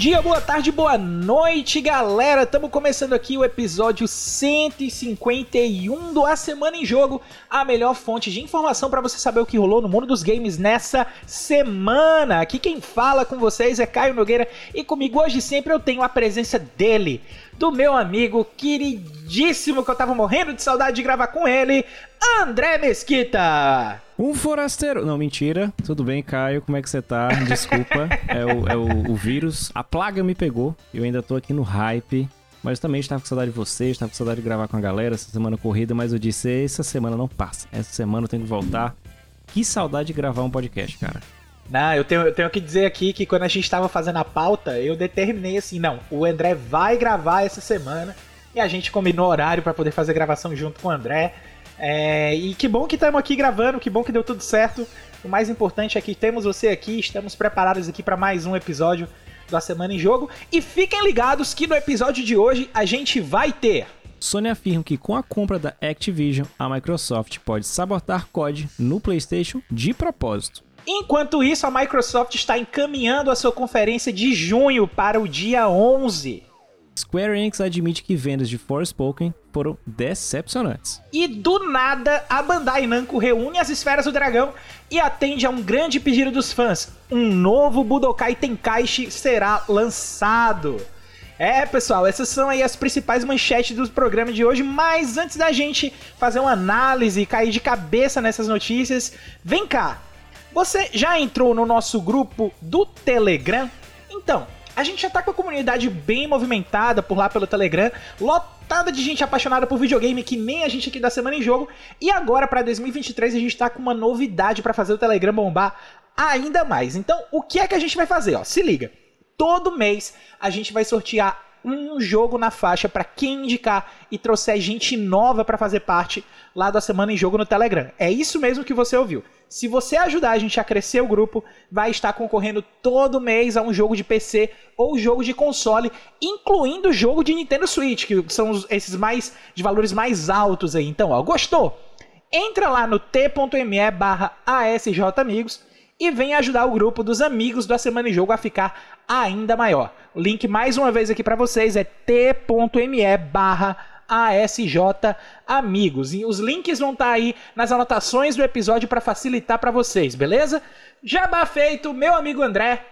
dia, boa tarde, boa noite, galera. Estamos começando aqui o episódio 151 do A Semana em Jogo, a melhor fonte de informação para você saber o que rolou no mundo dos games nessa semana. Aqui quem fala com vocês é Caio Nogueira e comigo hoje sempre eu tenho a presença dele, do meu amigo queridíssimo que eu tava morrendo de saudade de gravar com ele, André Mesquita. Um forasteiro. Não, mentira. Tudo bem, Caio? Como é que você tá? Desculpa. é o, é o, o vírus. A plaga me pegou. Eu ainda tô aqui no hype. Mas também estava com saudade de vocês, estava com saudade de gravar com a galera essa semana corrida, mas eu disse, essa semana não passa. Essa semana eu tenho que voltar. Que saudade de gravar um podcast, cara. Não, eu tenho, eu tenho que dizer aqui que quando a gente estava fazendo a pauta, eu determinei assim, não, o André vai gravar essa semana e a gente combinou horário para poder fazer gravação junto com o André. É, e que bom que estamos aqui gravando, que bom que deu tudo certo. O mais importante é que temos você aqui, estamos preparados aqui para mais um episódio da Semana em Jogo. E fiquem ligados que no episódio de hoje a gente vai ter. Sony afirma que com a compra da Activision, a Microsoft pode sabotar COD no PlayStation de propósito. Enquanto isso, a Microsoft está encaminhando a sua conferência de junho para o dia 11. Square Enix admite que vendas de Forspoken foram decepcionantes. E do nada, a Bandai Namco reúne as esferas do dragão e atende a um grande pedido dos fãs. Um novo Budokai Tenkaichi será lançado. É, pessoal, essas são aí as principais manchetes do programa de hoje, mas antes da gente fazer uma análise e cair de cabeça nessas notícias, vem cá. Você já entrou no nosso grupo do Telegram? Então, a gente já tá com a comunidade bem movimentada por lá pelo Telegram, lotada de gente apaixonada por videogame que nem a gente aqui da Semana em Jogo. E agora para 2023 a gente tá com uma novidade para fazer o Telegram bombar ainda mais. Então, o que é que a gente vai fazer, ó? Se liga. Todo mês a gente vai sortear um jogo na faixa para quem indicar e trouxer gente nova para fazer parte lá da Semana em Jogo no Telegram. É isso mesmo que você ouviu. Se você ajudar a gente a crescer o grupo, vai estar concorrendo todo mês a um jogo de PC ou jogo de console, incluindo o jogo de Nintendo Switch, que são esses mais de valores mais altos aí. Então, ó, gostou? Entra lá no t.me barra asjamigos e vem ajudar o grupo dos amigos da Semana em Jogo a ficar ainda maior. O link mais uma vez aqui para vocês é t.me barra ASJ Amigos. E os links vão estar tá aí nas anotações do episódio para facilitar para vocês, beleza? Jabá feito, meu amigo André.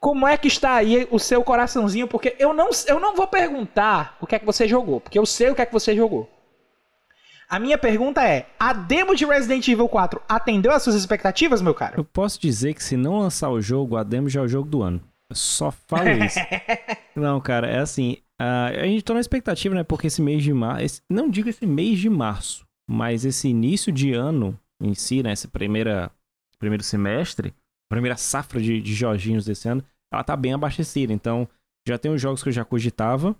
Como é que está aí o seu coraçãozinho? Porque eu não, eu não vou perguntar o que é que você jogou, porque eu sei o que é que você jogou. A minha pergunta é: a demo de Resident Evil 4 atendeu às suas expectativas, meu caro? Eu posso dizer que se não lançar o jogo, a demo já é o jogo do ano. Só falo isso. não, cara, é assim. Uh, a gente tá na expectativa, né? Porque esse mês de março. Não digo esse mês de março, mas esse início de ano em si, né? Esse primeira, primeiro semestre, primeira safra de, de Jorginhos desse ano, ela tá bem abastecida. Então, já tem os jogos que eu já cogitava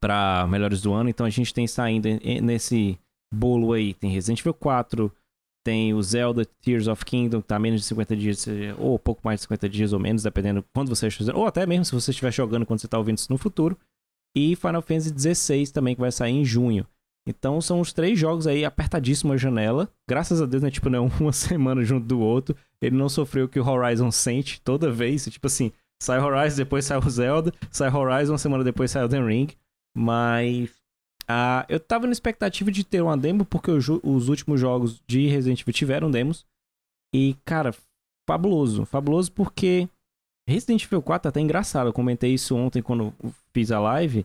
para melhores do ano. Então, a gente tem saindo nesse bolo aí. Tem Resident Evil 4, tem o Zelda Tears of Kingdom, que tá menos de 50 dias, ou pouco mais de 50 dias ou menos, dependendo quando você estiver ou até mesmo se você estiver jogando quando você tá ouvindo isso no futuro. E Final Fantasy XVI também, que vai sair em junho. Então são os três jogos aí apertadíssimo a janela. Graças a Deus, né? Tipo, não uma semana junto do outro. Ele não sofreu o que o Horizon sente toda vez. Tipo assim, sai Horizon, depois sai o Zelda. Sai Horizon, uma semana depois sai o The Ring. Mas uh, eu tava na expectativa de ter uma demo, porque os, os últimos jogos de Resident Evil tiveram demos. E, cara, fabuloso. Fabuloso porque Resident Evil 4 é até engraçado. Eu comentei isso ontem quando fiz a live.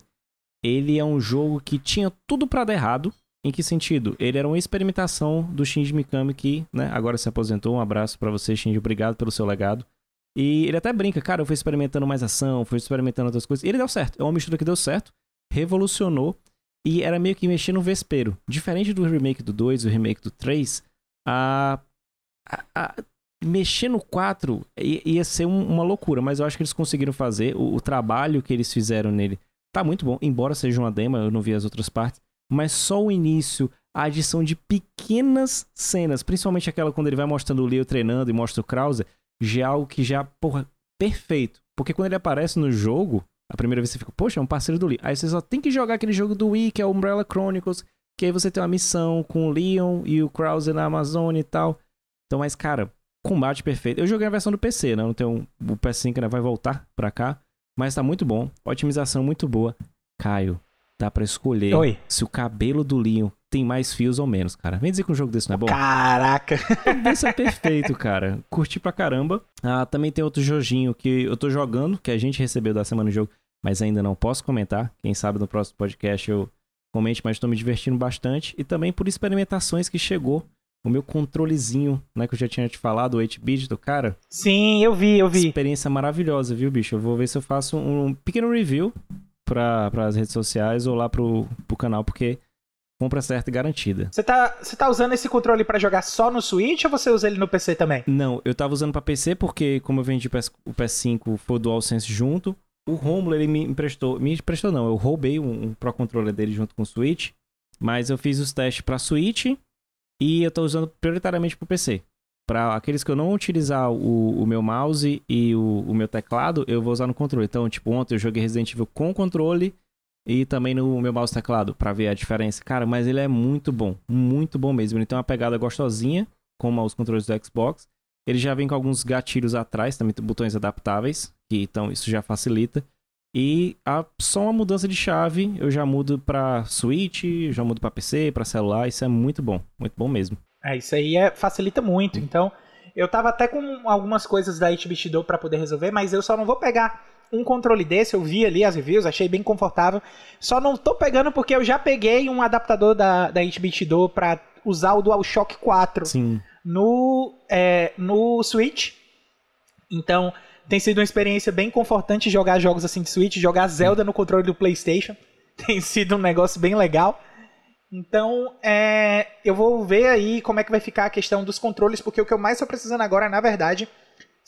Ele é um jogo que tinha tudo para dar errado. Em que sentido? Ele era uma experimentação do Shinji Mikami que, né, agora se aposentou. Um abraço para você, Shinji. Obrigado pelo seu legado. E ele até brinca, cara, eu fui experimentando mais ação, fui experimentando outras coisas. E ele deu certo. É uma mistura que deu certo. Revolucionou. E era meio que mexer no vespeiro. Diferente do remake do 2 e o remake do 3, a, a, a mexer no 4 ia ser um, uma loucura, mas eu acho que eles conseguiram fazer. O, o, trabalho que eles fizeram nele tá muito bom, embora seja uma demo, eu não vi as outras partes. Mas só o início, a adição de pequenas cenas, principalmente aquela quando ele vai mostrando o Leo treinando e mostra o Krauser, já é algo que já, porra, perfeito. Porque quando ele aparece no jogo, a primeira vez você fica, poxa, é um parceiro do Lee. Aí você só tem que jogar aquele jogo do Wii, que é o Umbrella Chronicles, que aí você tem uma missão com o Leon e o Krauser na Amazônia e tal. Então, mas, cara, combate perfeito. Eu joguei a versão do PC, né? Não tenho, o PS5 ainda vai voltar pra cá. mas tá muito bom. Otimização muito boa. Caio, dá pra escolher Oi. se o cabelo do Leon tem mais fios ou menos, cara. Vem dizer que um jogo desse não é bom? Caraca. Isso é perfeito, cara. Curti pra caramba. Ah, também tem outro joginho que eu tô jogando, que a gente recebeu da semana do jogo, mas ainda não posso comentar. Quem sabe no próximo podcast eu comente, mas tô me divertindo bastante. E também por experimentações que chegou o meu controlezinho, né, que eu já tinha te falado, o 8-bit do cara. Sim, eu vi, eu vi. Experiência maravilhosa, viu, bicho? Eu vou ver se eu faço um pequeno review para as redes sociais ou lá pro, pro canal, porque compra certa e garantida. Você tá, você tá usando esse controle pra jogar só no Switch ou você usa ele no PC também? Não, eu tava usando pra PC porque, como eu vendi o PS- o PS5 foi o DualSense junto, o Romulo ele me emprestou, me emprestou não, eu roubei um, um Pro Controller dele junto com o Switch, mas eu fiz os testes pra Switch e eu tô usando prioritariamente pro PC. Pra aqueles que eu não utilizar o, o meu mouse e o, o meu teclado, eu vou usar no controle. Então, tipo, ontem eu joguei Resident Evil com controle e também no meu mouse teclado, pra ver a diferença. Cara, mas ele é muito bom, muito bom mesmo. Ele tem uma pegada gostosinha, como os controles do Xbox. Ele já vem com alguns gatilhos atrás, também tem botões adaptáveis, que então isso já facilita. E a- só uma mudança de chave, eu já mudo pra Switch, já mudo pra PC, pra celular, isso é muito bom, muito bom mesmo. É, isso aí é, facilita muito. Então, eu tava até com algumas coisas da 8-bit Do pra poder resolver, mas eu só não vou pegar um controle desse. Eu vi ali as reviews, achei bem confortável. Só não tô pegando porque eu já peguei um adaptador da, da 8-bit Do pra usar o DualShock 4 Sim, no, é, no Switch. Então, tem sido uma experiência bem confortante jogar jogos assim de Switch, jogar Zelda no controle do PlayStation. Tem sido um negócio bem legal. Então, é, eu vou ver aí como é que vai ficar a questão dos controles, porque o que eu mais estou precisando agora, na verdade,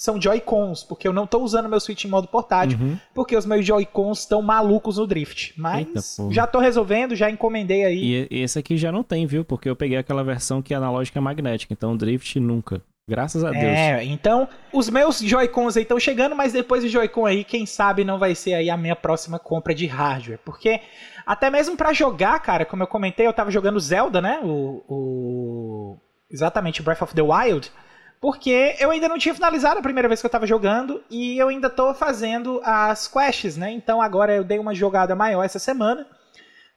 são Joy-Cons, porque eu não estou usando meu Switch em modo portátil, Uhum. porque os meus Joy-Cons estão malucos no drift. Eita, Mas porra. já estou resolvendo, já encomendei aí. E, esse aqui já não tem, viu? Porque eu peguei aquela versão que é analógica magnética, então drift nunca. Graças a Deus. É, então, os meus Joy-Cons aí estão chegando, mas depois do Joy-Con aí, quem sabe não vai ser aí a minha próxima compra de hardware. Porque até mesmo pra jogar, cara, como eu comentei, eu tava jogando Zelda, né? O, o- exatamente Breath of the Wild, porque eu ainda não tinha finalizado a primeira vez que eu tava jogando e eu ainda tô fazendo as quests, né? Então agora eu dei uma jogada maior essa semana.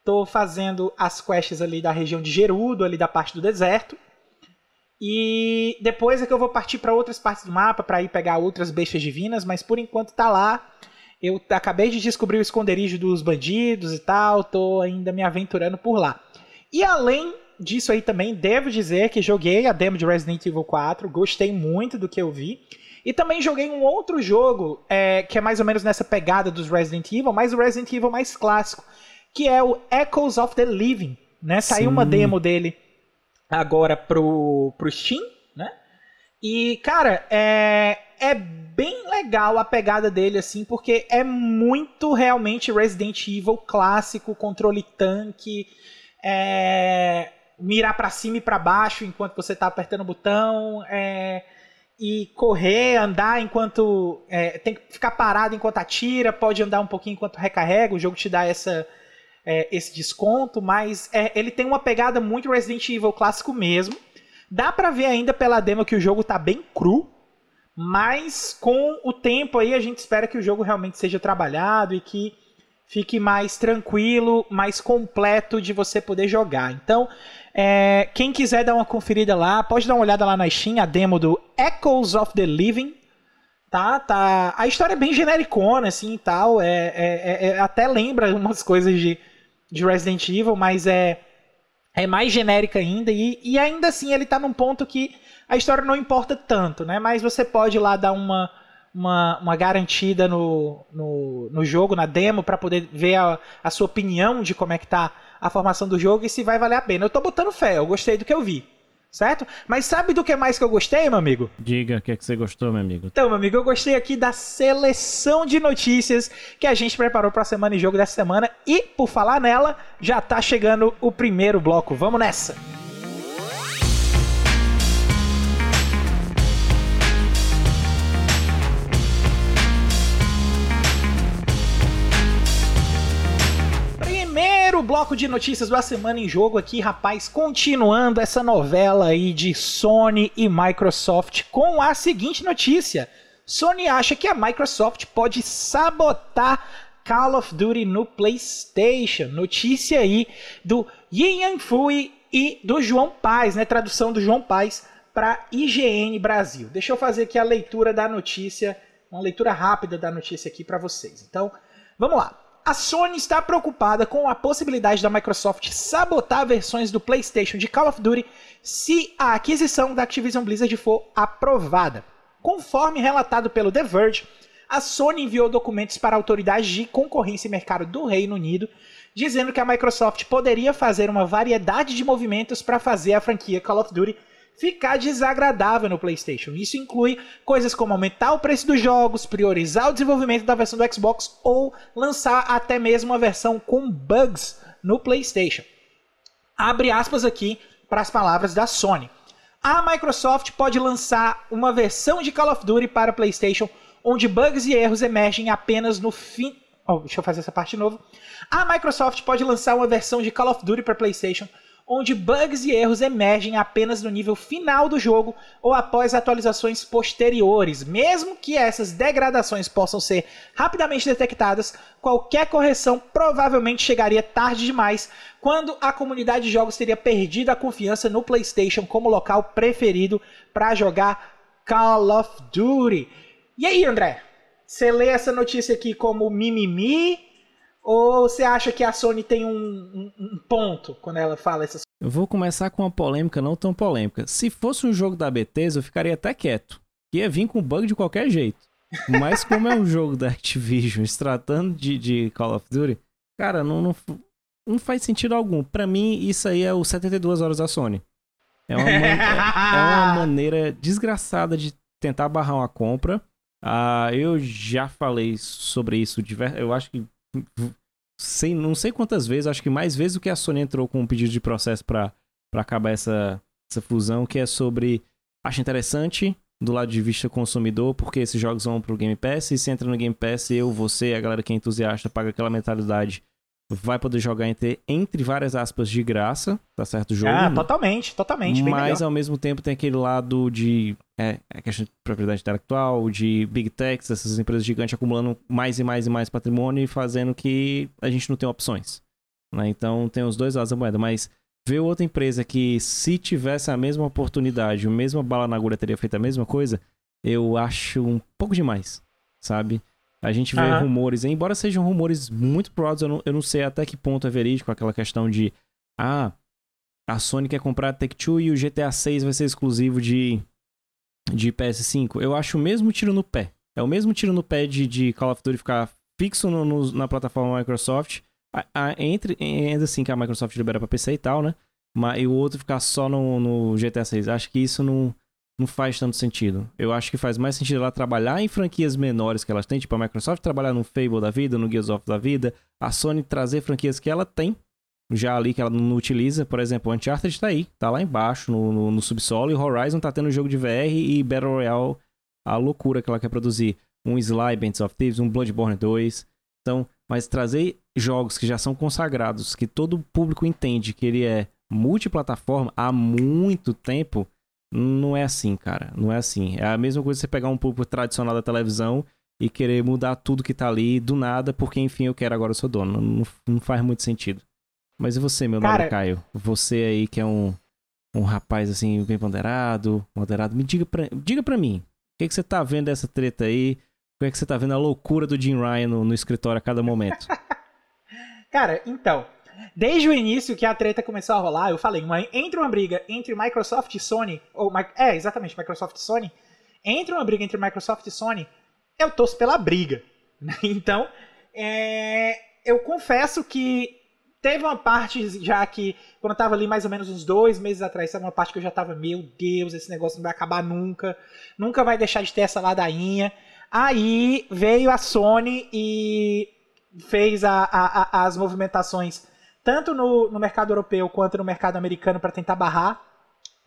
Tô fazendo as quests ali da região de Gerudo, ali da parte do deserto. E depois é que eu vou partir para outras partes do mapa para ir pegar outras bestas divinas, mas por enquanto tá lá. Eu acabei de descobrir o esconderijo dos bandidos e tal, tô ainda me aventurando por lá. E além disso aí também, devo dizer que joguei a demo de Resident Evil 4, gostei muito do que eu vi. E também joguei um outro jogo é, que é mais ou menos nessa pegada dos Resident Evil, mas o Resident Evil mais clássico, que é o Echoes of the Living. Né? Saiu Sim. uma demo dele agora pro, pro Steam, né? E, cara, é, é bem legal a pegada dele, assim, porque é muito realmente Resident Evil clássico, controle tanque, é, mirar pra cima e pra baixo enquanto você tá apertando o botão, é, e correr, andar enquanto. é, tem que ficar parado enquanto atira, pode andar um pouquinho enquanto recarrega, o jogo te dá essa, é, esse desconto, mas é, ele tem uma pegada muito Resident Evil clássico mesmo. Dá pra ver ainda pela demo que o jogo tá bem cru, mas com o tempo aí a gente espera que o jogo realmente seja trabalhado e que fique mais tranquilo, mais completo de você poder jogar. Então, é, quem quiser dar uma conferida lá, pode dar uma olhada lá na Steam, a demo do Echoes of the Living. Tá, tá. A história é bem genericona, assim e tal. É, é- é- é- até lembra umas coisas de, de Resident Evil, mas é, é mais genérica ainda. E, e ainda assim ele tá num ponto que a história não importa tanto, né? Mas você pode lá dar uma, uma, uma garantida no, no, no jogo, na demo, pra poder ver a, a sua opinião de como é que tá a formação do jogo e se vai valer a pena. Eu tô botando fé, eu gostei do que eu vi. Certo? Mas sabe do que mais que eu gostei, meu amigo? Diga o que, é que você gostou, meu amigo. Então, meu amigo, eu gostei aqui da seleção de notícias que a gente preparou para a semana em jogo dessa semana. E, por falar nela, já tá chegando o primeiro bloco. Vamos nessa! Bloco de notícias da semana em jogo aqui, rapaz, continuando essa novela aí de Sony e Microsoft com a seguinte notícia. Sony acha que a Microsoft pode sabotar Call of Duty no PlayStation. Notícia aí do Yin Fui e do João Paz, né? Tradução do João Paz para IGN Brasil. Deixa eu fazer aqui a leitura da notícia, uma leitura rápida da notícia aqui para vocês. Então, vamos lá. A Sony está preocupada com a possibilidade da Microsoft sabotar versões do PlayStation de Call of Duty se a aquisição da Activision Blizzard for aprovada. Conforme relatado pelo The Verge, a Sony enviou documentos para autoridades de concorrência e mercado do Reino Unido, dizendo que a Microsoft poderia fazer uma variedade de movimentos para fazer a franquia Call of Duty ficar desagradável no PlayStation. Isso inclui coisas como aumentar o preço dos jogos, priorizar o desenvolvimento da versão do Xbox ou lançar até mesmo uma versão com bugs no PlayStation. Abre aspas aqui para as palavras da Sony. A Microsoft pode lançar uma versão de Call of Duty para PlayStation onde bugs e erros emergem apenas no fim. Oh, deixa eu fazer essa parte de novo. A Microsoft pode lançar uma versão de Call of Duty para PlayStation onde bugs e erros emergem apenas no nível final do jogo ou após atualizações posteriores. Mesmo que essas degradações possam ser rapidamente detectadas, qualquer correção provavelmente chegaria tarde demais, quando a comunidade de jogos teria perdido a confiança no PlayStation como local preferido para jogar Call of Duty. E aí, André? Você lê essa notícia aqui como mimimi? Ou você acha que a Sony tem um, um, um ponto quando ela fala essas Eu vou começar com uma polêmica não tão polêmica. Se fosse um jogo da Bethesda, eu ficaria até quieto. Ia vir com bug de qualquer jeito. Mas como é um jogo da Activision se tratando de, de Call of Duty, cara, não, não, não faz sentido algum. Para mim, isso aí é o 72 horas da Sony. É uma, man... é uma maneira desgraçada de tentar barrar uma compra ah, eu já falei sobre isso, eu acho que sei, não sei quantas vezes, acho que mais vezes do que a Sony entrou com um pedido de processo para acabar essa, essa fusão, que é sobre acho interessante do lado de vista consumidor, porque esses jogos vão pro Game Pass, e se entra no Game Pass, eu, você, a galera que é entusiasta, paga aquela mentalidade vai poder jogar entre, entre várias aspas de graça, tá certo? O jogo. Ah, totalmente, totalmente. Mas ao mesmo tempo tem aquele lado de é, a questão de propriedade intelectual, de big techs, essas empresas gigantes acumulando mais e mais e mais patrimônio e fazendo que a gente não tem opções. Né? Então tem os dois lados da moeda, mas ver outra empresa que se tivesse a mesma oportunidade, a mesma bala na agulha teria feito a mesma coisa, eu acho um pouco demais, sabe? A gente vê uhum. rumores, embora sejam rumores muito provados, eu não, eu não sei até que ponto é verídico aquela questão de ah, a Sony quer comprar a Take-Two e o GTA 6 vai ser exclusivo de, de PS5. Eu acho o mesmo tiro no pé. É o mesmo tiro no pé de, de Call of Duty ficar fixo no, no, na plataforma Microsoft, a, a, entre, ainda assim que a Microsoft libera pra PC e tal, né? Mas, e o outro ficar só no, no GTA 6. Acho que isso não, não faz tanto sentido. Eu acho que faz mais sentido ela trabalhar em franquias menores que elas têm, tipo a Microsoft trabalhar no Fable da vida, no Gears of da vida, a Sony trazer franquias que ela tem, já ali que ela não utiliza. Por exemplo, o Uncharted tá aí, tá lá embaixo no, no, no subsolo, e Horizon tá tendo jogo de VR e Battle Royale, a loucura que ela quer produzir. Um Sly, Bands of Thieves, um Bloodborne 2. Então, mas trazer jogos que já são consagrados, que todo público entende que ele é multiplataforma há muito tempo, não é assim, cara. Não é assim. É a mesma coisa você pegar um público tradicional da televisão e querer mudar tudo que tá ali do nada, porque enfim eu quero agora eu sou dono. Não, não faz muito sentido. Mas e você, meu cara... nome Caio? Você aí que é um, um rapaz assim, bem ponderado, moderado, me diga pra, diga pra mim, o que, que você tá vendo dessa treta aí? Como é que você tá vendo a loucura do Jim Ryan no, no escritório a cada momento? cara, então, Desde o início que a treta começou a rolar, eu falei, uma, entre uma briga entre Microsoft e Sony, ou é, exatamente, Microsoft e Sony, entre uma briga entre Microsoft e Sony, eu torço pela briga. Então, é, eu confesso que teve uma parte já que, quando eu tava ali mais ou menos uns dois meses atrás, teve uma parte que eu já tava, meu Deus, esse negócio não vai acabar nunca, nunca vai deixar de ter essa ladainha. Aí veio a Sony e fez a, a, a, as movimentações tanto no, no mercado europeu quanto no mercado americano para tentar barrar.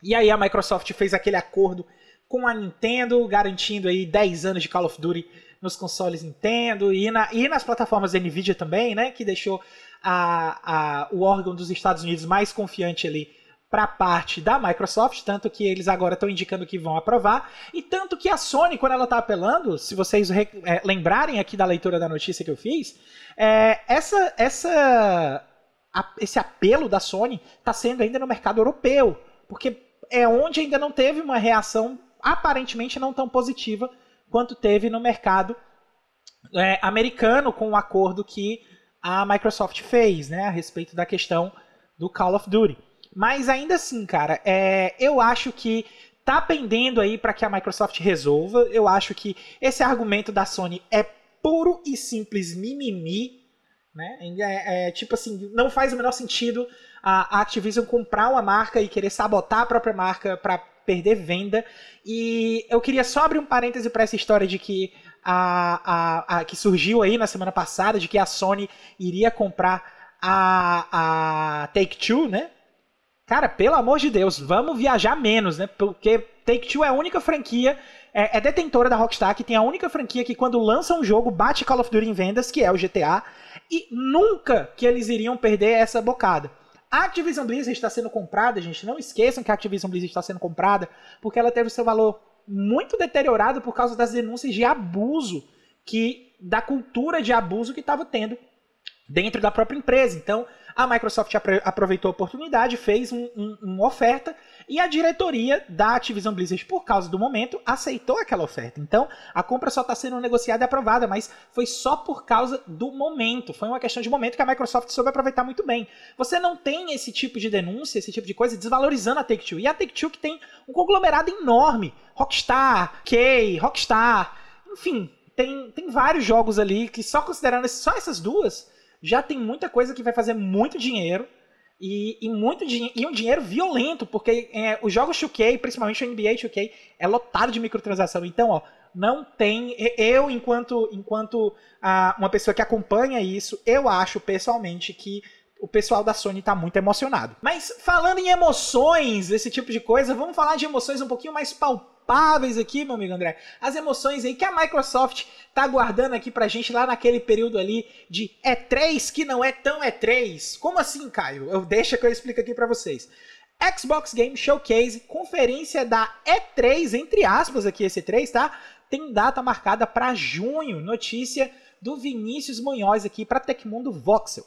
E aí a Microsoft fez aquele acordo com a Nintendo, garantindo aí 10 anos de Call of Duty nos consoles Nintendo e, na, e nas plataformas da Nvidia também, né? Que deixou a, a, o órgão dos Estados Unidos mais confiante ali para a parte da Microsoft, tanto que eles agora estão indicando que vão aprovar, e tanto que a Sony, quando ela está apelando, se vocês é, lembrarem aqui da leitura da notícia que eu fiz, é, essa, essa, esse apelo da Sony está sendo ainda no mercado europeu, porque é onde ainda não teve uma reação aparentemente não tão positiva quanto teve no mercado é, americano com o acordo que a Microsoft fez, né, a respeito da questão do Call of Duty. Mas ainda assim, cara, é, eu acho que tá pendendo aí para que a Microsoft resolva. Eu acho que esse argumento da Sony é puro e simples mimimi, né? É, é, tipo assim, não faz o menor sentido a Activision comprar uma marca e querer sabotar a própria marca para perder venda. E eu queria só abrir um parêntese para essa história de que a, a, a, que surgiu aí na semana passada de que a Sony iria comprar a, a Take Two, né? Cara, pelo amor de Deus, vamos viajar menos, né? Porque Take Two é a única franquia, é, é, detentora da Rockstar, que tem a única franquia que quando lança um jogo bate Call of Duty em vendas, que é o GTA, e nunca que eles iriam perder essa bocada. A Activision Blizzard está sendo comprada, gente, não esqueçam que a Activision Blizzard está sendo comprada, porque ela teve o seu valor muito deteriorado por causa das denúncias de abuso que da cultura de abuso que estava tendo dentro da própria empresa. Então, a Microsoft aproveitou a oportunidade, fez um, um, uma oferta e a diretoria da Activision Blizzard, por causa do momento, aceitou aquela oferta. Então, a compra só está sendo negociada e aprovada, mas foi só por causa do momento. Foi uma questão de momento que a Microsoft soube aproveitar muito bem. Você não tem esse tipo de denúncia, esse tipo de coisa desvalorizando a Take-Two. E a Take-Two que tem um conglomerado enorme. Rockstar, Kay, Rockstar, enfim, tem, tem vários jogos ali que só considerando só essas duas já tem muita coisa que vai fazer muito dinheiro. E, e muito e um dinheiro violento, porque é, os jogos 2K, principalmente o NBA 2K, é lotado de microtransação. Então, ó, não tem. Eu, enquanto, enquanto ah, uma pessoa que acompanha isso, eu acho pessoalmente que o pessoal da Sony está muito emocionado. Mas falando em emoções, esse tipo de coisa, vamos falar de emoções um pouquinho mais palpáveis palpáveis aqui, meu amigo André. As emoções aí que a Microsoft tá guardando aqui pra gente lá naquele período ali de E3 que não é tão E3. Como assim, Caio? Eu deixa que eu explico aqui para vocês. Xbox Game Showcase, conferência da E3, entre aspas aqui esse E3, tá? Tem data marcada para junho. Notícia do Vinícius Munhoz aqui para Tecmundo Voxel.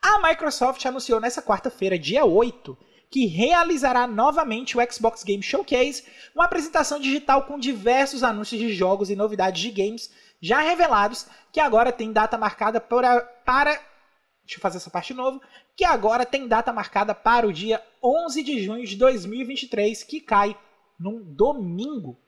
A Microsoft anunciou nessa quarta-feira, dia 8, que realizará novamente o Xbox Game Showcase, uma apresentação digital com diversos anúncios de jogos e novidades de games já revelados, que agora tem data marcada para, para deixa eu fazer essa parte de novo, que agora tem data marcada para o dia 11 de junho de 2023, que cai num domingo.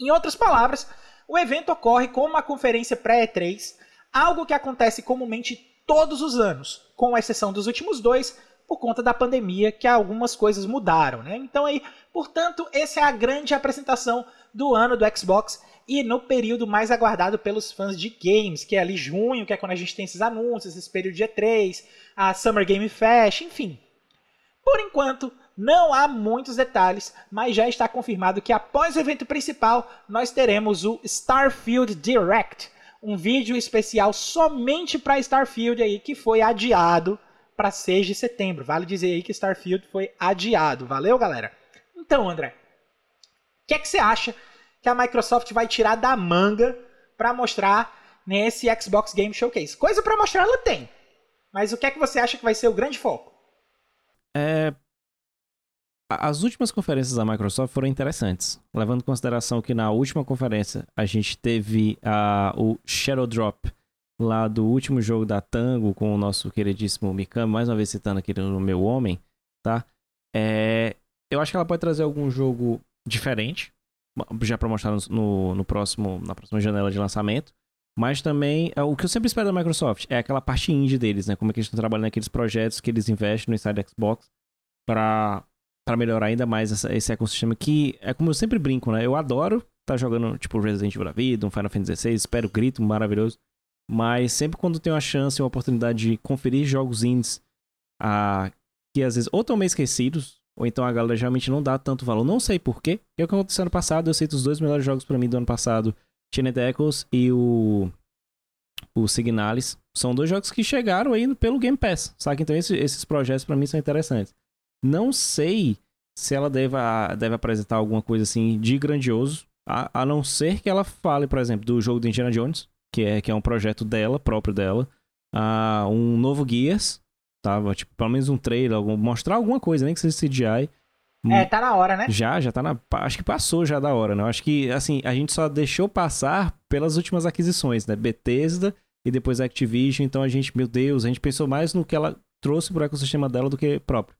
Em outras palavras, o evento ocorre como uma conferência pré-E3, algo que acontece comumente todos os anos, com exceção dos últimos dois, por conta da pandemia que algumas coisas mudaram, né? Então aí, portanto, essa é a grande apresentação do ano do Xbox e no período mais aguardado pelos fãs de games, que é ali junho, que é quando a gente tem esses anúncios, esse período de E3, a Summer Game Fest, enfim. Por enquanto, não há muitos detalhes, mas já está confirmado que após o evento principal, nós teremos o Starfield Direct, um vídeo especial somente para Starfield aí que foi adiado para 6 de setembro. Vale dizer aí que Starfield foi adiado. Valeu, galera? Então, André, o que é que você acha que a Microsoft vai tirar da manga para mostrar nesse Xbox Game Showcase? Coisa para mostrar ela tem. Mas o que é que você acha que vai ser o grande foco? É... As últimas conferências da Microsoft foram interessantes, levando em consideração que na última conferência a gente teve uh, o Shadow Drop, lá do último jogo da Tango com o nosso queridíssimo Mikami, mais uma vez citando aqui no meu homem, tá? É, eu acho que ela pode trazer algum jogo diferente, já para mostrar no, no, próximo, na próxima janela de lançamento. Mas também, é, o que eu sempre espero da Microsoft é aquela parte indie deles, né? Como é que eles estão trabalhando naqueles projetos que eles investem no inside Xbox para para melhorar ainda mais essa, esse ecossistema que é como eu sempre brinco, né? Eu adoro estar tá jogando tipo Resident Evil da vida, um Final Fantasy XVI, espero grito maravilhoso. Mas sempre quando tem uma chance, uma oportunidade de conferir jogos indies ah, que às vezes ou estão meio esquecidos, ou então a galera realmente não dá tanto valor. Não sei porquê. O que aconteceu ano passado, eu cito os dois melhores jogos para mim do ano passado, Chained Echoes e o o Signalis. São dois jogos que chegaram aí pelo Game Pass, sabe? Então esses, esses projetos para mim são interessantes. Não sei se ela deve, deve apresentar alguma coisa assim de grandioso, a, a não ser que ela fale, por exemplo, do jogo de Indiana Jones, que é, que é um projeto dela, próprio dela, uh, um novo Gears, tá? Tipo, pelo menos um trailer, algum, mostrar alguma coisa, nem que seja CGI. É, tá na hora, né? Já, já tá na. Acho que passou já da hora, né? Acho que, assim, a gente só deixou passar pelas últimas aquisições, né? Bethesda e depois Activision. Então a gente, meu Deus, a gente pensou mais no que ela trouxe pro ecossistema dela do que próprio.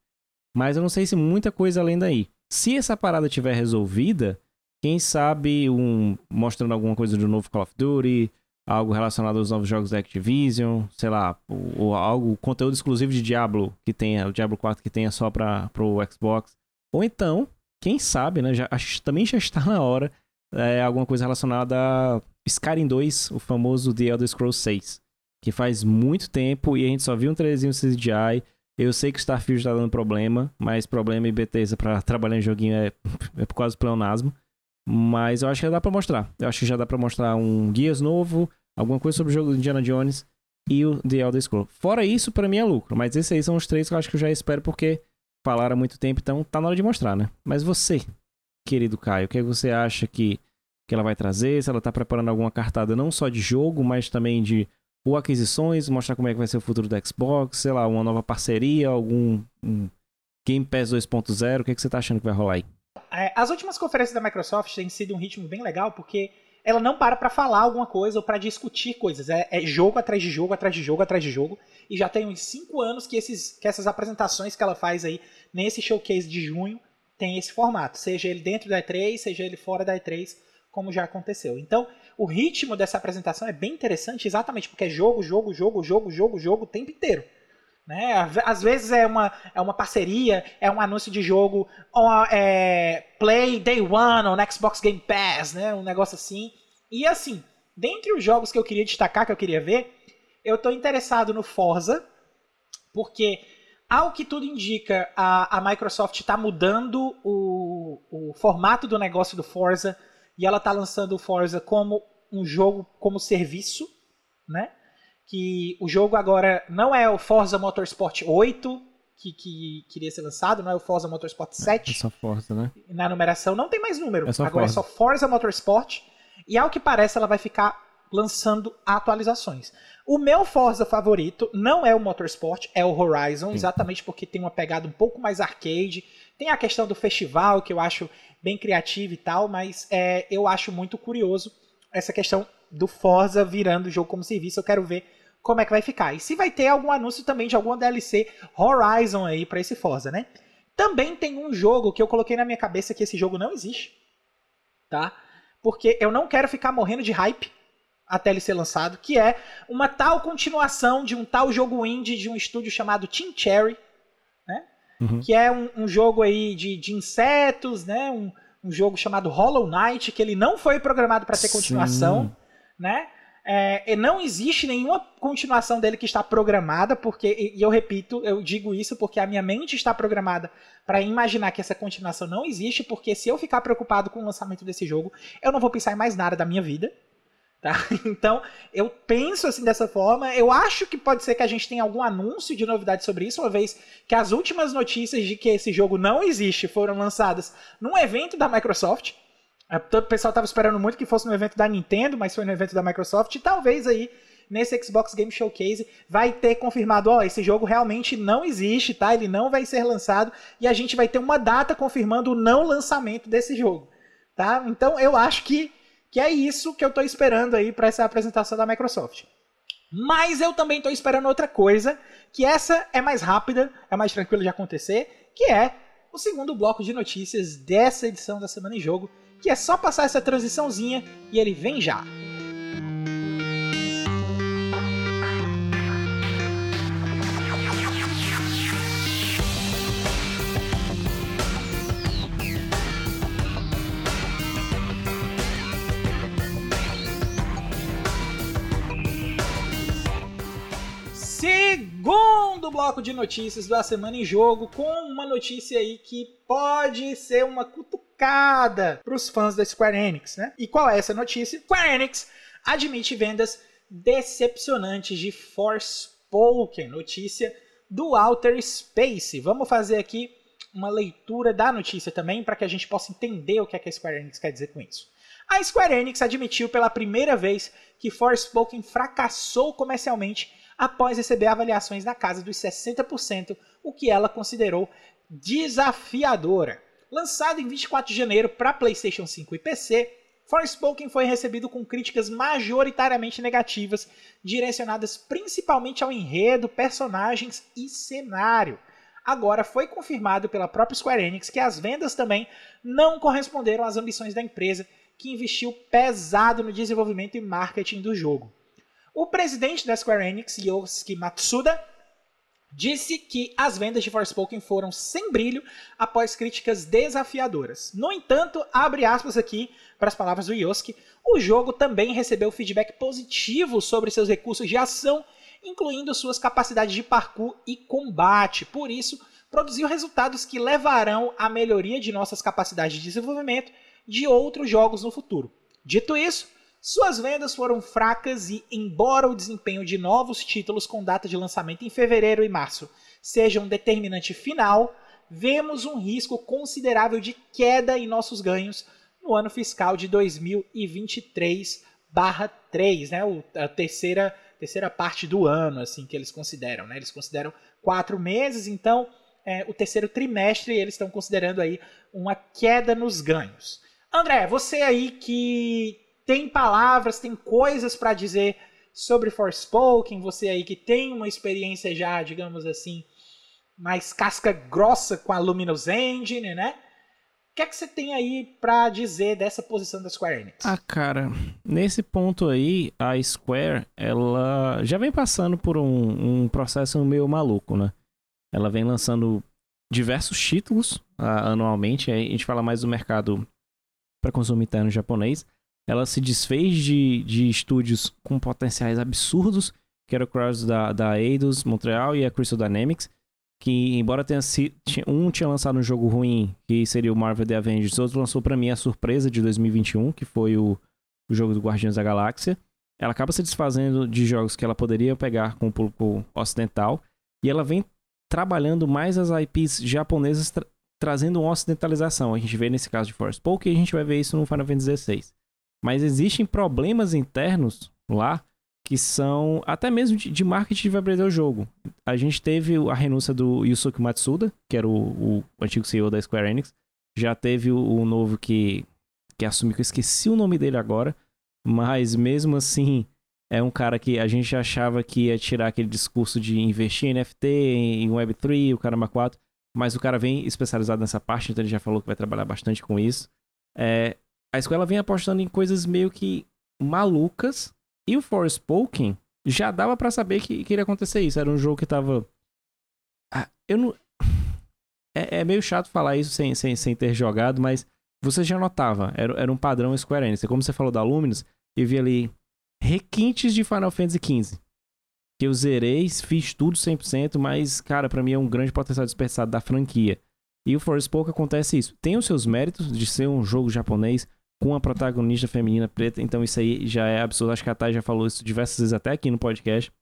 Mas eu não sei se muita coisa além daí. Se essa parada tiver resolvida, quem sabe um mostrando alguma coisa do novo Call of Duty, algo relacionado aos novos jogos da Activision, sei lá, ou, algo, conteúdo exclusivo de Diablo, que tenha, o Diablo 4 que tenha só para pro Xbox. Ou então, quem sabe, né, já, também já está na hora, é, alguma coisa relacionada a Skyrim 2, o famoso The Elder Scrolls 6, que faz muito tempo e a gente só viu um trailerzinho CGI, eu sei que Starfield está dando problema, mas problema em Bethesda para trabalhar em joguinho é, é por causa do pleonasmo. Mas eu acho que já dá pra mostrar. Eu acho que já dá pra mostrar um guias novo, alguma coisa sobre o jogo do Indiana Jones e o The Elder Scrolls. Fora isso, para mim é lucro. Mas esses aí são os três que eu acho que eu já espero porque falaram há muito tempo, então tá na hora de mostrar, né? Mas você, querido Caio, o que você acha que, que ela vai trazer? Se ela tá preparando alguma cartada não só de jogo, mas também de ou aquisições, mostrar como é que vai ser o futuro do Xbox, sei lá, uma nova parceria, algum um Game Pass 2.0, o que, que você tá achando que vai rolar aí? É, as últimas conferências da Microsoft têm sido um ritmo bem legal, porque ela não para para falar alguma coisa ou para discutir coisas. É, é, jogo atrás de jogo, atrás de jogo, atrás de jogo. E já tem uns 5 anos que, esses, que essas apresentações que ela faz aí nesse showcase de junho tem esse formato. Seja ele dentro da E3, seja ele fora da E3, como já aconteceu. Então, o ritmo dessa apresentação é bem interessante, exatamente porque é jogo, jogo, jogo, jogo, jogo, jogo o tempo inteiro. Né? Às vezes é uma, é uma parceria, é um anúncio de jogo, ou, é, Play Day One ou Xbox Game Pass, né? um negócio assim. E assim, dentre os jogos que eu queria destacar, que eu queria ver, eu estou interessado no Forza, porque, ao que tudo indica, a, a Microsoft está mudando o, o formato do negócio do Forza e ela está lançando o Forza como um jogo como serviço, né? Que o jogo agora não é o Forza Motorsport 8, que, que queria ser lançado, não é o Forza Motorsport 7. É só Forza, né? Na numeração não tem mais número. É agora Forza. é só Forza Motorsport. E ao que parece, ela vai ficar lançando atualizações. O meu Forza favorito não é o Motorsport, é o Horizon, Sim. exatamente porque tem uma pegada um pouco mais arcade. Tem a questão do festival, que eu acho bem criativo e tal, mas é, eu acho muito curioso essa questão do Forza virando jogo como serviço. Eu quero ver como é que vai ficar. E se vai ter algum anúncio também de alguma DLC Horizon aí para esse Forza, né? Também tem um jogo que eu coloquei na minha cabeça que esse jogo não existe, tá? Porque eu não quero ficar morrendo de hype até ele ser lançado, que é uma tal continuação de um tal jogo indie de um estúdio chamado Team Cherry, né? Uhum. Que é um, um jogo aí de, de insetos, né? Um, um jogo chamado Hollow Knight, que ele não foi programado para ter continuação, Sim. né? É, não existe nenhuma continuação dele que está programada, porque, e e eu repito, eu digo isso porque a minha mente está programada para imaginar que essa continuação não existe, porque se eu ficar preocupado com o lançamento desse jogo, eu não vou pensar em mais nada da minha vida. Tá? Então, eu penso assim dessa forma. Eu acho que pode ser que a gente tenha algum anúncio de novidade sobre isso, uma vez que as últimas notícias de que esse jogo não existe foram lançadas num evento da Microsoft. O pessoal estava esperando muito que fosse no evento da Nintendo, mas foi no evento da Microsoft. E talvez aí, nesse Xbox Game Showcase, vai ter confirmado: ó, esse jogo realmente não existe, tá? Ele não vai ser lançado. E a gente vai ter uma data confirmando o não lançamento desse jogo. Tá? Então eu acho que, que é isso que eu tô esperando aí para essa apresentação da Microsoft. Mas eu também tô esperando outra coisa, que essa é mais rápida, é mais tranquila de acontecer, que é o segundo bloco de notícias dessa edição da Semana em Jogo, que é só passar essa transiçãozinha e ele vem já. Segundo bloco de notícias da Semana em Jogo, com uma notícia aí que pode ser uma cutucada para os fãs da Square Enix, né? E qual é essa notícia? Square Enix admite vendas decepcionantes de Forspoken, notícia do Outer Space. Vamos fazer aqui uma leitura da notícia também para que a gente possa entender o que, é que a Square Enix quer dizer com isso. A Square Enix admitiu pela primeira vez que Forspoken fracassou comercialmente após receber avaliações na casa dos 60%, o que ela considerou desafiadora. Lançado em 24 de janeiro para PlayStation 5 e PC, Forspoken foi recebido com críticas majoritariamente negativas, direcionadas principalmente ao enredo, personagens e cenário. Agora foi confirmado pela própria Square Enix que as vendas também não corresponderam às ambições da empresa, que investiu pesado no desenvolvimento e marketing do jogo. O presidente da Square Enix, Yosuke Matsuda, disse que as vendas de Forspoken foram sem brilho após críticas desafiadoras. No entanto, abre aspas aqui para as palavras do Yosuke, o jogo também recebeu feedback positivo sobre seus recursos de ação, incluindo suas capacidades de parkour e combate. Por isso, produziu resultados que levarão à melhoria de nossas capacidades de desenvolvimento de outros jogos no futuro. Dito isso, suas vendas foram fracas e, embora o desempenho de novos títulos com data de lançamento em fevereiro e março seja um determinante final, vemos um risco considerável de queda em nossos ganhos no ano fiscal de 2023/3, né? a terceira, terceira parte do ano, assim que eles consideram, né? Eles consideram quatro meses, então é, o terceiro trimestre eles estão considerando aí uma queda nos ganhos. André, você aí que tem palavras, tem coisas para dizer sobre Forspoken, você aí que tem uma experiência já, digamos assim, mais casca grossa com a Luminous Engine, né? O que é que você tem aí para dizer dessa posição da Square Enix? Ah, cara, nesse ponto aí, a Square, ela já vem passando por um, um processo meio maluco, né? Ela vem lançando diversos títulos uh, anualmente, a gente fala mais do mercado para consumo interno japonês, ela se desfez de, de estúdios com potenciais absurdos, que era o Cross da, da Eidos Montreal e a Crystal Dynamics, que embora tenha sido, um tinha lançado um jogo ruim, que seria o Marvel The Avengers, outro lançou para mim a surpresa de 2021, que foi o, o jogo do Guardiões da Galáxia. Ela acaba se desfazendo de jogos que ela poderia pegar com o público ocidental, e ela vem trabalhando mais as IPs japonesas, tra trazendo uma ocidentalização. A gente vê nesse caso de Force Poke e a gente vai ver isso no Final Fantasy XVI. Mas existem problemas internos lá que são até mesmo de, de marketing vai perder o jogo. A gente teve a renúncia do Yusuke Matsuda, que era o, o antigo CEO da Square Enix. Já teve o, o novo que, que assumiu, que eu esqueci o nome dele agora. Mas mesmo assim, é um cara que a gente achava que ia tirar aquele discurso de investir em NFT, em Web3, o Caramba 4. Mas o cara vem especializado nessa parte, então ele já falou que vai trabalhar bastante com isso. É, a escola vem apostando em coisas meio que malucas. E o Forspoken já dava para saber que, que iria acontecer isso. Era um jogo que tava. Ah, eu não. É, é, meio chato falar isso sem, sem, sem ter jogado, mas você já notava. Era, era um padrão Square Enix. Como você falou da Luminous, eu vi ali requintes de Final Fantasy XV. Que eu zerei, fiz tudo 100%, mas, cara, para mim é um grande potencial desperdiçado da franquia. E o Forspoken acontece isso. Tem os seus méritos de ser um jogo japonês, com uma protagonista feminina preta, então isso aí já é absurdo. Acho que a Thay já falou isso diversas vezes até aqui no podcast.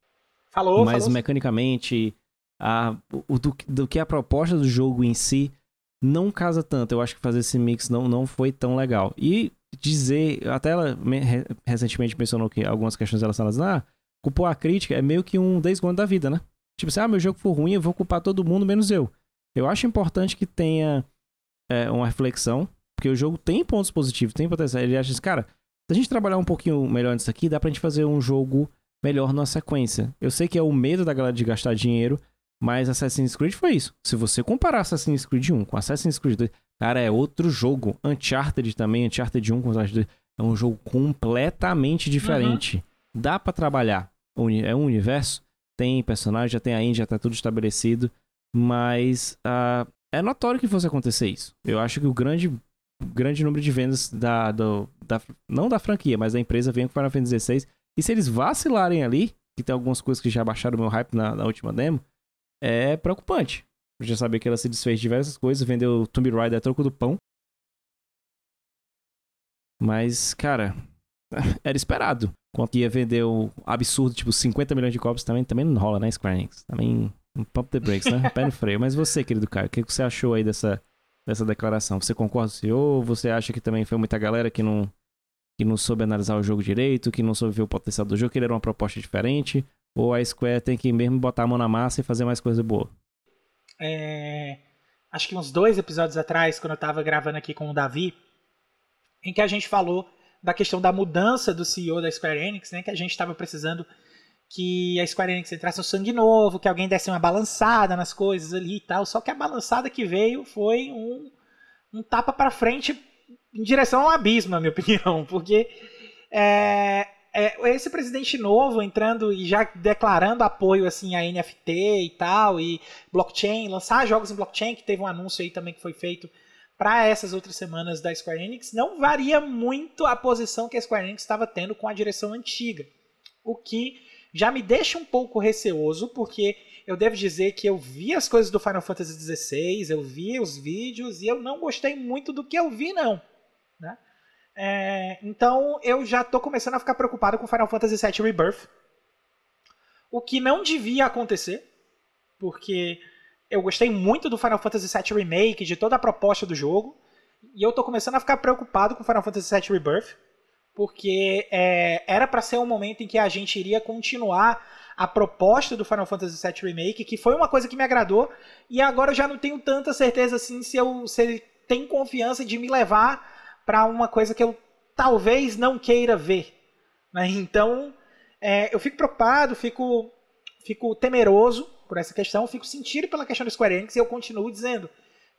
Falou, Mas falou. mecanicamente, a, o, do, do que a proposta do jogo em si não casa tanto. Eu acho que fazer esse mix não, não foi tão legal. E dizer, até ela recentemente mencionou que algumas questões relacionadas a ah, culpou a crítica, é meio que um desconto da vida, né? Tipo assim, ah, meu jogo for ruim, eu vou culpar todo mundo menos eu. Eu acho importante que tenha é, uma reflexão porque o jogo tem pontos positivos, tem potencial. Ele acha assim, cara, se a gente trabalhar um pouquinho melhor nisso aqui, dá pra gente fazer um jogo melhor na sequência. Eu sei que é o medo da galera de gastar dinheiro, mas Assassin's Creed foi isso. Se você comparar Assassin's Creed 1 com Assassin's Creed 2, cara, é outro jogo. Uncharted também, Uncharted 1 com Uncharted 2, é um jogo completamente diferente. Uhum. Dá para trabalhar. É um universo, tem personagem, já tem a engine, já tá tudo estabelecido, mas uh, é notório que fosse acontecer isso. Eu acho que o grande grande número de vendas da, do, da não da franquia, mas da empresa vem com Final Fantasy XVI. E se eles vacilarem ali, que tem algumas coisas que já baixaram o meu hype na, na última demo, é preocupante. Eu já sabia que ela se desfez de diversas coisas, vendeu Tomb Raider a troco do pão. Mas, cara, era esperado. Quanto ia vender o absurdo, tipo, 50 milhões de cópias, também, também não rola, né, Square Enix? Também Um pump the brakes, né? Pé no freio. Mas você, querido Caio, o que você achou aí dessa, dessa declaração? Você concorda com o senhor? Você acha que também foi muita galera que não, que não soube analisar o jogo direito, que não soube ver o potencial do jogo, que ele era uma proposta diferente? Ou a Square tem que mesmo botar a mão na massa e fazer mais coisa boa? É... Acho que uns dois episódios atrás, quando eu tava gravando aqui com o Davi, em que a gente falou da questão da mudança do CEO da Square Enix, né? Que a gente estava precisando que a Square Enix entrasse no sangue novo, que alguém desse uma balançada nas coisas ali e tal. Só que a balançada que veio foi um, um tapa para frente em direção ao abismo, na minha opinião, porque é, é, esse presidente novo entrando e já declarando apoio assim a NFT e tal e blockchain, lançar jogos em blockchain, que teve um anúncio aí também que foi feito para essas outras semanas da Square Enix, não varia muito a posição que a Square Enix estava tendo com a direção antiga, o que já me deixa um pouco receoso, porque eu devo dizer que eu vi as coisas do Final Fantasy XVI, eu vi os vídeos e eu não gostei muito do que eu vi, não. Né? É, então eu já estou começando a ficar preocupado com Final Fantasy VII Rebirth. O que não devia acontecer, porque eu gostei muito do Final Fantasy VII Remake, de toda a proposta do jogo. E eu estou começando a ficar preocupado com Final Fantasy VII Rebirth porque é, era para ser um momento em que a gente iria continuar a proposta do Final Fantasy VII Remake, que foi uma coisa que me agradou, e agora eu já não tenho tanta certeza assim se, eu, se ele tem confiança de me levar para uma coisa que eu talvez não queira ver. Né? Então, é, eu fico preocupado, fico, fico temeroso por essa questão, fico sentido pela questão do Square Enix e eu continuo dizendo,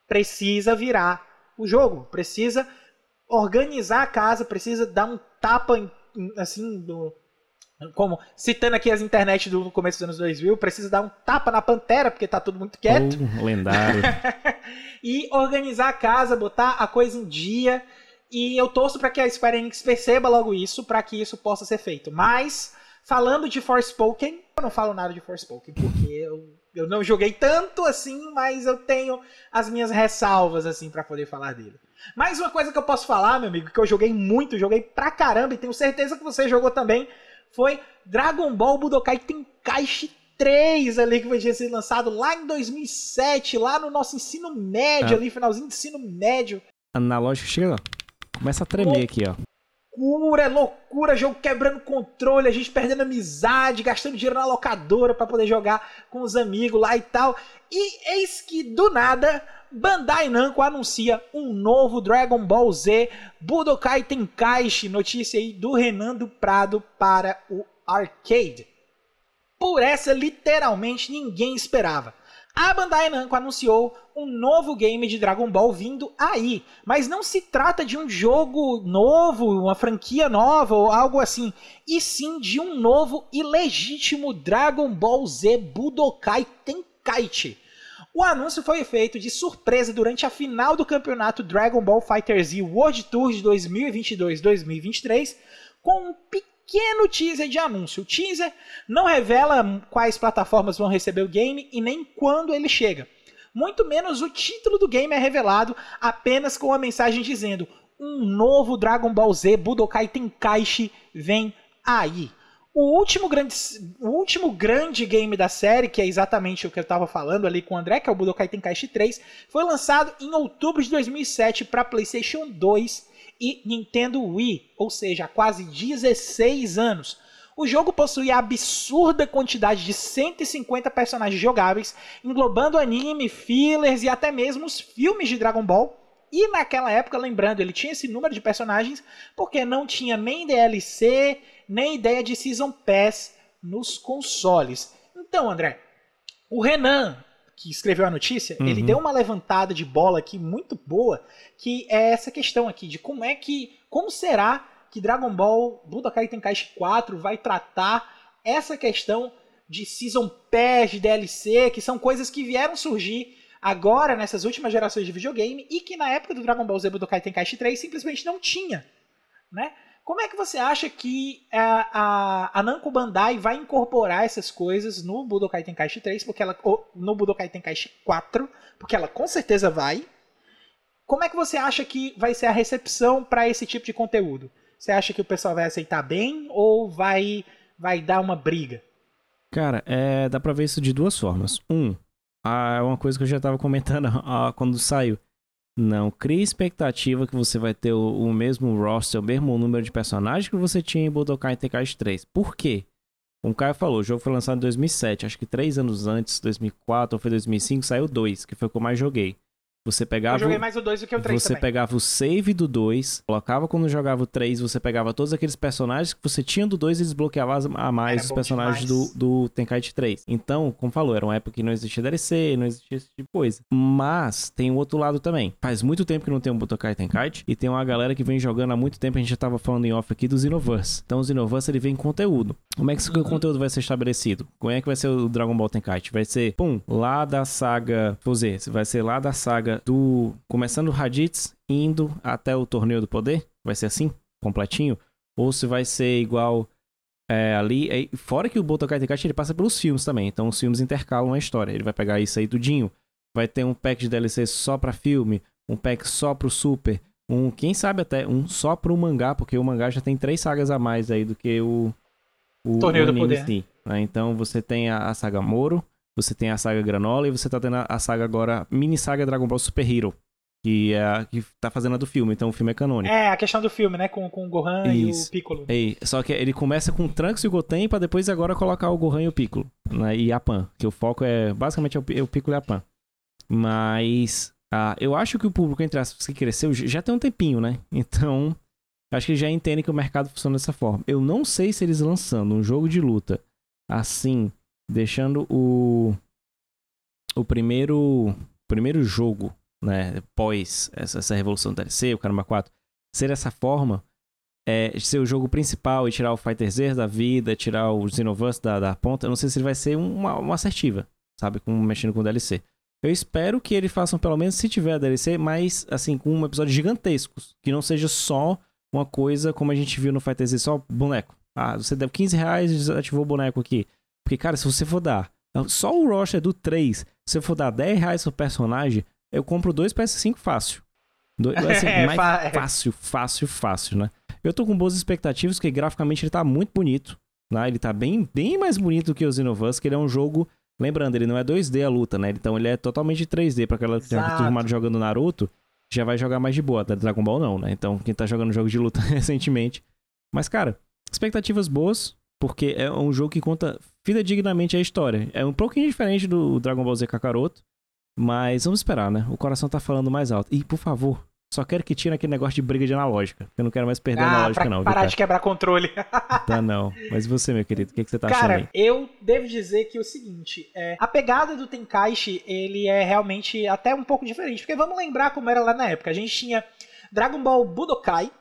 precisa virar o jogo, precisa organizar a casa, precisa dar um tapa em, assim do como citando aqui as internet do começo dos anos 2000, precisa dar um tapa na pantera porque tá tudo muito quieto. Oh, lendário. e organizar a casa, botar a coisa em dia. E eu torço para que a Square Enix perceba logo isso, para que isso possa ser feito. Mas falando de Forspoken, eu não falo nada de Forspoken porque eu, eu não joguei tanto assim, mas eu tenho as minhas ressalvas assim para poder falar dele. Mais uma coisa que eu posso falar, meu amigo, que eu joguei muito, joguei pra caramba e tenho certeza que você jogou também, foi Dragon Ball Budokai Tenkaichi 3 ali que foi ser lançado lá em 2007, lá no nosso ensino médio, é. ali, finalzinho de ensino médio. Analógico chega, começa a tremer aqui, ó. Loucura, loucura, jogo quebrando controle, a gente perdendo amizade, gastando dinheiro na locadora para poder jogar com os amigos lá e tal. E eis que do nada Bandai Namco anuncia um novo Dragon Ball Z Budokai Tenkaichi, notícia aí do Renan do Prado para o arcade. Por essa, literalmente ninguém esperava. A Bandai Namco anunciou um novo game de Dragon Ball vindo aí, mas não se trata de um jogo novo, uma franquia nova ou algo assim, e sim de um novo e legítimo Dragon Ball Z Budokai Tenkaichi. O anúncio foi feito de surpresa durante a final do campeonato Dragon Ball FighterZ World Tour de 2022-2023, com um pequeno teaser de anúncio. O teaser não revela quais plataformas vão receber o game e nem quando ele chega. Muito menos o título do game é revelado, apenas com a mensagem dizendo: um novo Dragon Ball Z Budokai Tenkaichi vem aí. O último, grande, o último grande game da série, que é exatamente o que eu estava falando ali com o André, que é o Budokai Tenkaichi 3, foi lançado em outubro de 2007 para PlayStation 2 e Nintendo Wii, ou seja, há quase 16 anos. O jogo possui a absurda quantidade de 150 personagens jogáveis, englobando anime, fillers e até mesmo os filmes de Dragon Ball. E naquela época, lembrando, ele tinha esse número de personagens porque não tinha nem DLC, nem ideia de Season Pass nos consoles. Então, André, o Renan, que escreveu a notícia, uhum. ele deu uma levantada de bola aqui muito boa, que é essa questão aqui de como é que, como será que Dragon Ball Budokai Tenkaichi 4 vai tratar essa questão de Season Pass, de DLC, que são coisas que vieram surgir agora nessas últimas gerações de videogame e que na época do Dragon Ball Z Budokai Tenkaichi 3 simplesmente não tinha, né? Como é que você acha que a, a, a Namco Bandai vai incorporar essas coisas no Budokai Tenkaichi 3, porque ela, no Budokai Tenkaichi 4, porque ela com certeza vai. Como é que você acha que vai ser a recepção para esse tipo de conteúdo? Você acha que o pessoal vai aceitar bem ou vai, vai dar uma briga? Cara, é, dá pra ver isso de duas formas. Um, é uma coisa que eu já tava comentando quando saiu. Não crie expectativa que você vai ter o, o, mesmo roster, o mesmo número de personagens que você tinha em Budokai Tenkaichi 3. Por quê? Como o Caio falou, o jogo foi lançado em 2007, acho que três anos antes, 2004 ou foi 2005, saiu 2, que foi o que eu mais joguei. Você pegava. Eu joguei mais o 2 do que o 3 Você também. pegava o save do 2, colocava quando jogava o 3, você pegava todos aqueles personagens que você tinha do 2 e desbloqueava a mais era os personagens do, do Tenkaichi 3. Então, como falou, era uma época que não existia DLC, não existia esse tipo de coisa. Mas tem o outro lado também. Faz muito tempo que não tem um Budokai Tenkaichi e tem uma galera que vem jogando há muito tempo. A gente já tava falando em off aqui dos Xenoverse. Então, os Xenoverse ele vem conteúdo. Como é que esse uhum. conteúdo vai ser estabelecido? Como é que vai ser o Dragon Ball Tenkaichi? Vai ser, pum, lá da saga. Vou dizer, vai ser lá da saga do. Começando o Raditz, indo até o Torneio do Poder? Vai ser assim? Completinho? Ou se vai ser igual é, ali. É, fora que o Budokai Tenkaichi ele passa pelos filmes também. Então os filmes intercalam a história. Ele vai pegar isso aí tudinho. Vai ter um pack de DLC só pra filme, um pack só pro Super, um, quem sabe até, um só pro mangá, porque o mangá já tem três sagas a mais aí do que o. O Torneio o do Poder. Si, né? Então você tem a, a saga Moro, você tem a saga Granola e você tá tendo a, saga agora, mini saga Dragon Ball Super Hero. Que é a que tá fazendo a do filme, então o filme é canônico. É, a questão do filme, né? Com, com o Gohan Isso. e o Piccolo. É, só que ele começa com o Trunks e o Goten pra depois agora colocar o Gohan e o Piccolo. Né? E a Pan. Que o foco é basicamente é o, é o Piccolo e a Pan. Mas ah, eu acho que o público, entre aspas, que cresceu já tem um tempinho, né? Então, acho que já entendem que o mercado funciona dessa forma. Eu não sei se eles lançando um jogo de luta assim, deixando o o primeiro primeiro jogo, né, pós essa, essa revolução do DLC, o Caramba 4, ser essa forma, é, ser o jogo principal e tirar o Fighter Z da vida, tirar o Xenoverse da, da ponta, eu não sei se ele vai ser uma, uma assertiva, sabe, com, mexendo com o DLC. Eu espero que eles façam, pelo menos, se tiver DLC, mas, assim, com um episódio gigantescos. Que não seja só uma coisa como a gente viu no Fighter Z, só boneco. Ah, você deu 15 reais e desativou o boneco aqui. Porque, cara, se você for dar só o roster do 3, se eu for dar 10 reais pro personagem, eu compro dois PS5 fácil. Do, assim, é, mais é. fácil, fácil, fácil, né? Eu tô com boas expectativas, porque graficamente ele tá muito bonito. Né? Ele tá bem, bem mais bonito do que o Xenoverse, que ele é um jogo Lembrando, ele não é 2D a luta, né? Então ele é totalmente 3D. Pra aquela que tá acostumado jogando Naruto, já vai jogar mais de boa. Dragon Ball não, né? Então quem tá jogando jogo de luta recentemente. Mas, cara, expectativas boas, porque é um jogo que conta fidedignamente a história. É um pouquinho diferente do Dragon Ball Z Kakaroto. Mas vamos esperar, né? O coração tá falando mais alto. E, por favor, só quero que tire aquele negócio de briga de analógica. Eu não quero mais perder ah, a analógica, não. Parar de quebrar controle. tá, não. Mas você, meu querido, o que, que você tá Cara, achando aí? eu devo dizer que é o seguinte: é, a pegada do Tenkaichi, ele é realmente até um pouco diferente. Porque vamos lembrar como era lá na época. A gente tinha Dragon Ball Budokai,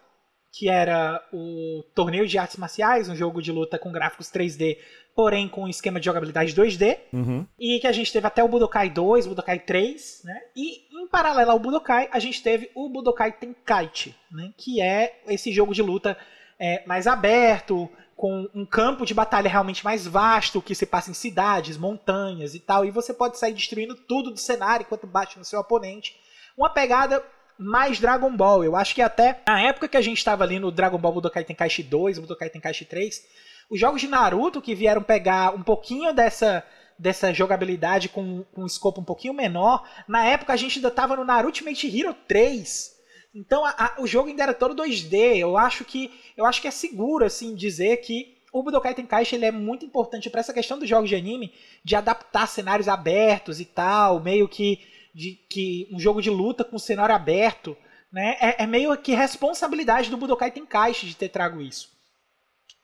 que era o torneio de artes marciais, um jogo de luta com gráficos 3D porém com um esquema de jogabilidade 2D. Uhum. E que a gente teve até o Budokai 2, Budokai 3, né? E em paralelo ao Budokai, a gente teve o Budokai Tenkaichi, né? Que é esse jogo de luta é, mais aberto, com um campo de batalha realmente mais vasto, que se passa em cidades, montanhas e tal. E você pode sair destruindo tudo do cenário enquanto bate no seu oponente. Uma pegada mais Dragon Ball. Eu acho que até na época que a gente estava ali no Dragon Ball Budokai Tenkaichi 2, Budokai Tenkaichi 3, os jogos de Naruto que vieram pegar um pouquinho dessa dessa jogabilidade com, com um escopo um pouquinho menor, na época a gente ainda estava no Naruto Ultimate Hero 3. Então a, a, o jogo ainda era todo 2D. Eu acho que eu acho que é seguro assim dizer que o Budokai Tenkaichi ele é muito importante para essa questão dos jogos de anime, de adaptar cenários abertos e tal, meio que de que um jogo de luta com cenário aberto, né? É, é meio que responsabilidade do Budokai Tenkaichi de ter trago isso.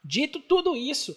Dito tudo isso,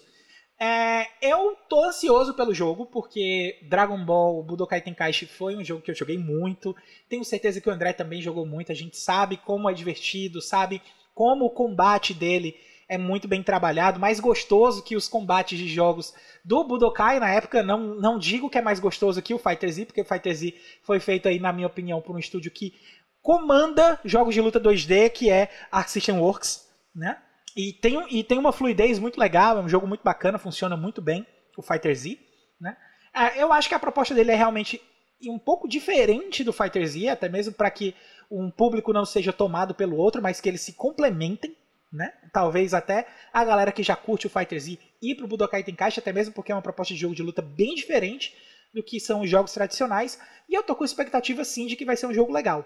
é, eu tô ansioso pelo jogo, porque Dragon Ball Budokai Tenkaichi foi um jogo que eu joguei muito. Tenho certeza que o André também jogou muito. A gente sabe como é divertido, sabe como o combate dele é muito bem trabalhado, mais gostoso que os combates de jogos do Budokai na época. Não, não digo que é mais gostoso que o Fighter Z, porque o Fighter Z foi feito aí, na minha opinião, por um estúdio que comanda jogos de luta 2D, que é Arc System Works, né? E tem, e tem uma fluidez muito legal, é um jogo muito bacana, funciona muito bem, o Fighter Z. Né? É, eu acho que a proposta dele é realmente um pouco diferente do Fighter Z, até mesmo para que um público não seja tomado pelo outro, mas que eles se complementem. Né? Talvez até a galera que já curte o Fighter Z ir pro Budokai Tenkaichi, até mesmo porque é uma proposta de jogo de luta bem diferente do que são os jogos tradicionais. E eu tô com expectativa sim de que vai ser um jogo legal.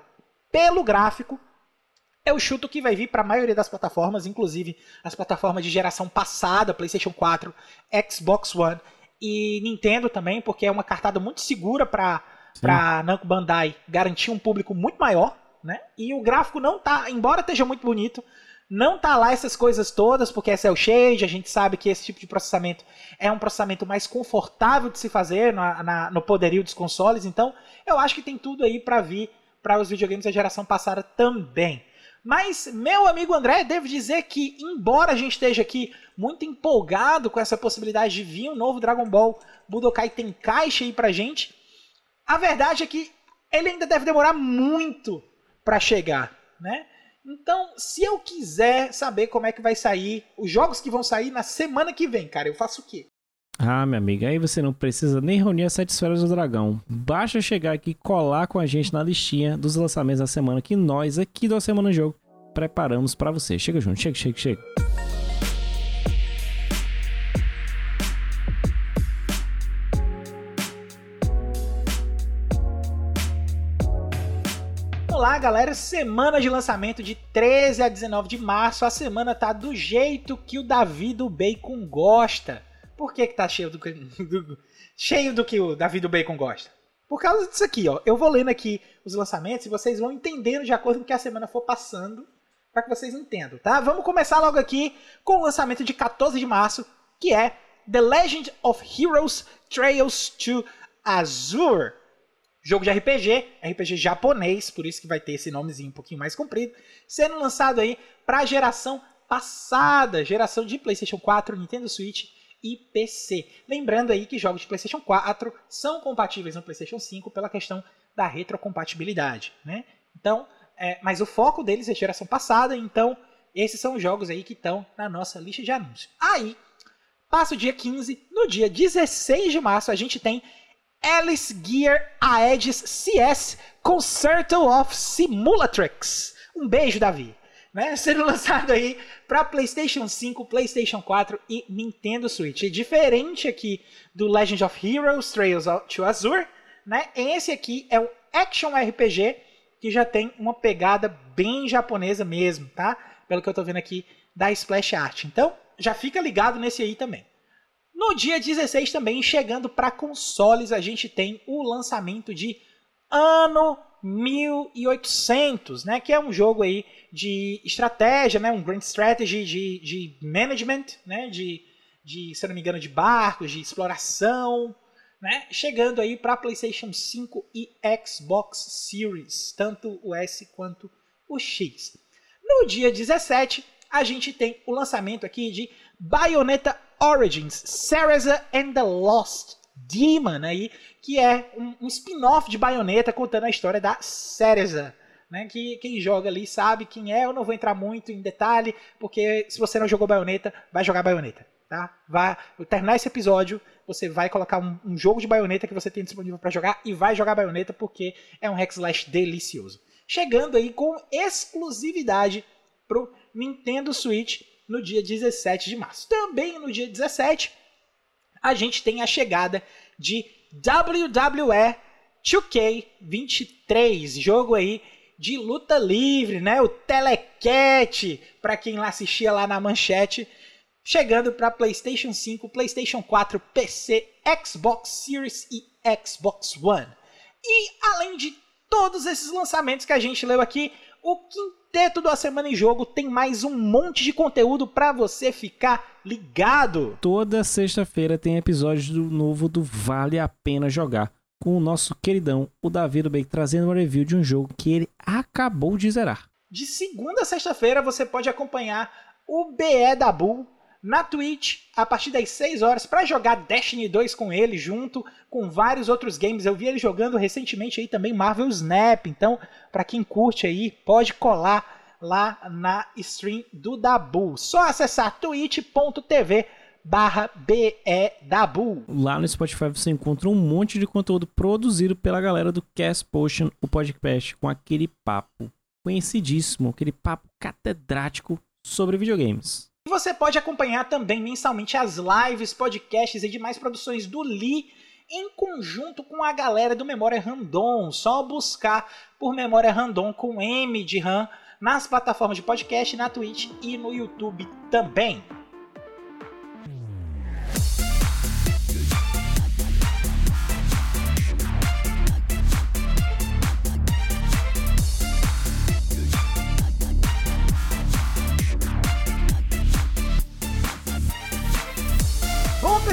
Pelo gráfico, eu chuto que vai vir para a maioria das plataformas, inclusive as plataformas de geração passada, PlayStation 4, Xbox One e Nintendo também, porque é uma cartada muito segura para para Namco Bandai garantir um público muito maior, né? E o gráfico não tá, embora esteja muito bonito, não tá lá essas coisas todas, porque é cel shade, a gente sabe que esse tipo de processamento é um processamento mais confortável de se fazer na, na, no poderio dos consoles, então eu acho que tem tudo aí para vir para os videogames da geração passada também. Mas, meu amigo André, devo dizer que, embora a gente esteja aqui muito empolgado com essa possibilidade de vir um novo Dragon Ball Budokai Tenkaichi aí pra gente, a verdade é que ele ainda deve demorar muito para chegar, né? Então, se eu quiser saber como é que vai sair, os jogos que vão sair na semana que vem, cara, eu faço o quê? Ah, minha amiga, aí você não precisa nem reunir as sete esferas do dragão. Basta chegar aqui e colar com a gente na listinha dos lançamentos da semana que nós aqui do Semana Jogo preparamos para você. Chega junto, chega, chega, chega. Olá, galera. Semana de lançamento de 13 a 19 de março. A semana tá do jeito que o Davi do Bacon gosta. Por que, que tá cheio do, do, cheio do que o Davi do Bacon gosta? Por causa disso aqui, ó. Eu vou lendo aqui os lançamentos e vocês vão entendendo de acordo com que a semana for passando, para que vocês entendam, tá? Vamos começar logo aqui com o lançamento de 14 de março, que é The Legend of Heroes Trails to Azure. Jogo de RPG, RPG japonês, por isso que vai ter esse nomezinho um pouquinho mais comprido, sendo lançado aí para a geração passada, geração de PlayStation 4, Nintendo Switch e PC. Lembrando aí que jogos de PlayStation 4 são compatíveis no PlayStation 5 pela questão da retrocompatibilidade, né? Então, é, mas o foco deles é geração passada, então esses são os jogos aí que estão na nossa lista de anúncios. Aí, passa o dia 15, no dia 16 de março a gente tem Alice Gear Aegis CS Concerto of Simulatrix. Um beijo, Davi né, sendo lançado aí para PlayStation 5, PlayStation 4 e Nintendo Switch. E diferente aqui do Legend of Heroes Trails to Azure, né, esse aqui é um action RPG que já tem uma pegada bem japonesa mesmo, tá? Pelo que eu tô vendo aqui da Splash Art. Então, já fica ligado nesse aí também. No dia 16 também, chegando para consoles, a gente tem o lançamento de Ano 1800, né, que é um jogo aí de estratégia, né, um grand strategy de, de management, né, de, de, se não me engano, de barcos, de exploração, né, chegando aí para PlayStation 5 e Xbox Series, tanto o S quanto o X. No dia 17, a gente tem o lançamento aqui de Bayonetta Origins, Cereza and the Lost Demon aí, que é um, um spin-off de Bayonetta contando a história da Cereza. Né, que quem joga ali sabe quem é. Eu não vou entrar muito em detalhe, porque se você não jogou Bayonetta, vai jogar Bayonetta. Tá? Vai terminar esse episódio, você vai colocar um, um jogo de Bayonetta que você tem disponível para jogar e vai jogar Bayonetta porque é um hack slash delicioso. Chegando aí com exclusividade pro Nintendo Switch no dia 17 de março. Também no dia 17 a gente tem a chegada de WWE 2K23, jogo aí de luta livre, né? O Telecat, para quem lá assistia lá na manchete, chegando para PlayStation 5, PlayStation 4, PC, Xbox Series e Xbox One. E além de todos esses lançamentos que a gente leu aqui, o quinteto da semana em jogo tem mais um monte de conteúdo para você ficar ligado. Toda sexta-feira tem episódio do novo do Vale a Pena Jogar com o nosso queridão, o Davi do Bake, trazendo uma review de um jogo que ele acabou de zerar. De segunda a sexta-feira você pode acompanhar o BE da Bull na Twitch a partir das 6 horas para jogar Destiny 2 com ele junto com vários outros games. Eu vi ele jogando recentemente aí também Marvel Snap. Então, para quem curte aí, pode colar lá na stream do Dabu. Só acessar twitch.tv barra BEDabu. Lá no Spotify você encontra um monte de conteúdo produzido pela galera do Cast Potion, o podcast, com aquele papo conhecidíssimo, aquele papo catedrático sobre videogames. E você pode acompanhar também mensalmente as lives, podcasts e demais produções do Lee em conjunto com a galera do Memória Random. Só buscar por Memória Random com M de RAM nas plataformas de podcast, na Twitch e no YouTube também.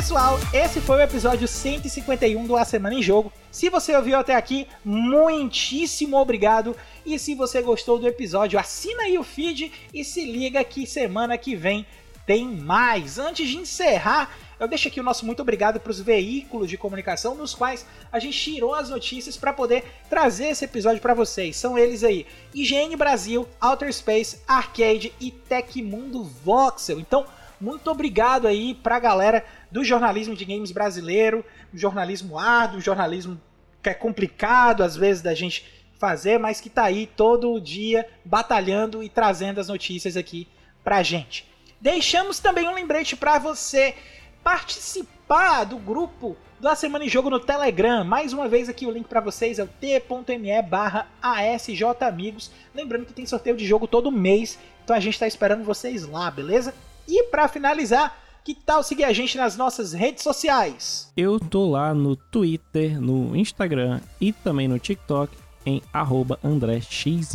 Pessoal, esse foi o episódio 151 do A Semana em Jogo. Se você ouviu até aqui, muitíssimo obrigado. E se você gostou do episódio, assina aí o feed e se liga que semana que vem tem mais. Antes de encerrar, eu deixo aqui o nosso muito obrigado para os veículos de comunicação nos quais a gente tirou as notícias para poder trazer esse episódio para vocês. São eles aí: IGN Brasil, Outer Space, Arcade e Tecmundo Voxel. Então, muito obrigado aí para a galera do jornalismo de games brasileiro, um jornalismo árduo, jornalismo que é complicado às vezes da gente fazer, mas que tá aí todo dia batalhando e trazendo as notícias aqui pra gente. Deixamos também um lembrete para você participar do grupo da Semana em Jogo no Telegram. Mais uma vez aqui o link para vocês é o t.me barra asjamigos. Lembrando que tem sorteio de jogo todo mês, então a gente está esperando vocês lá, beleza? E para finalizar, que tal seguir a gente nas nossas redes sociais? Eu tô lá no Twitter, no Instagram e também no TikTok em arroba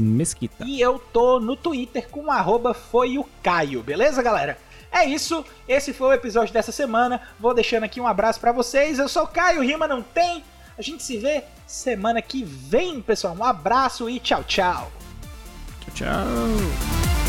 Mesquita. E eu tô no Twitter com arroba foi o Caio, beleza, galera? É isso, esse foi o episódio dessa semana. Vou deixando aqui um abraço para vocês. Eu sou o Caio, rima não tem. A gente se vê semana que vem, pessoal. Um abraço e tchau, tchau. Tchau, tchau.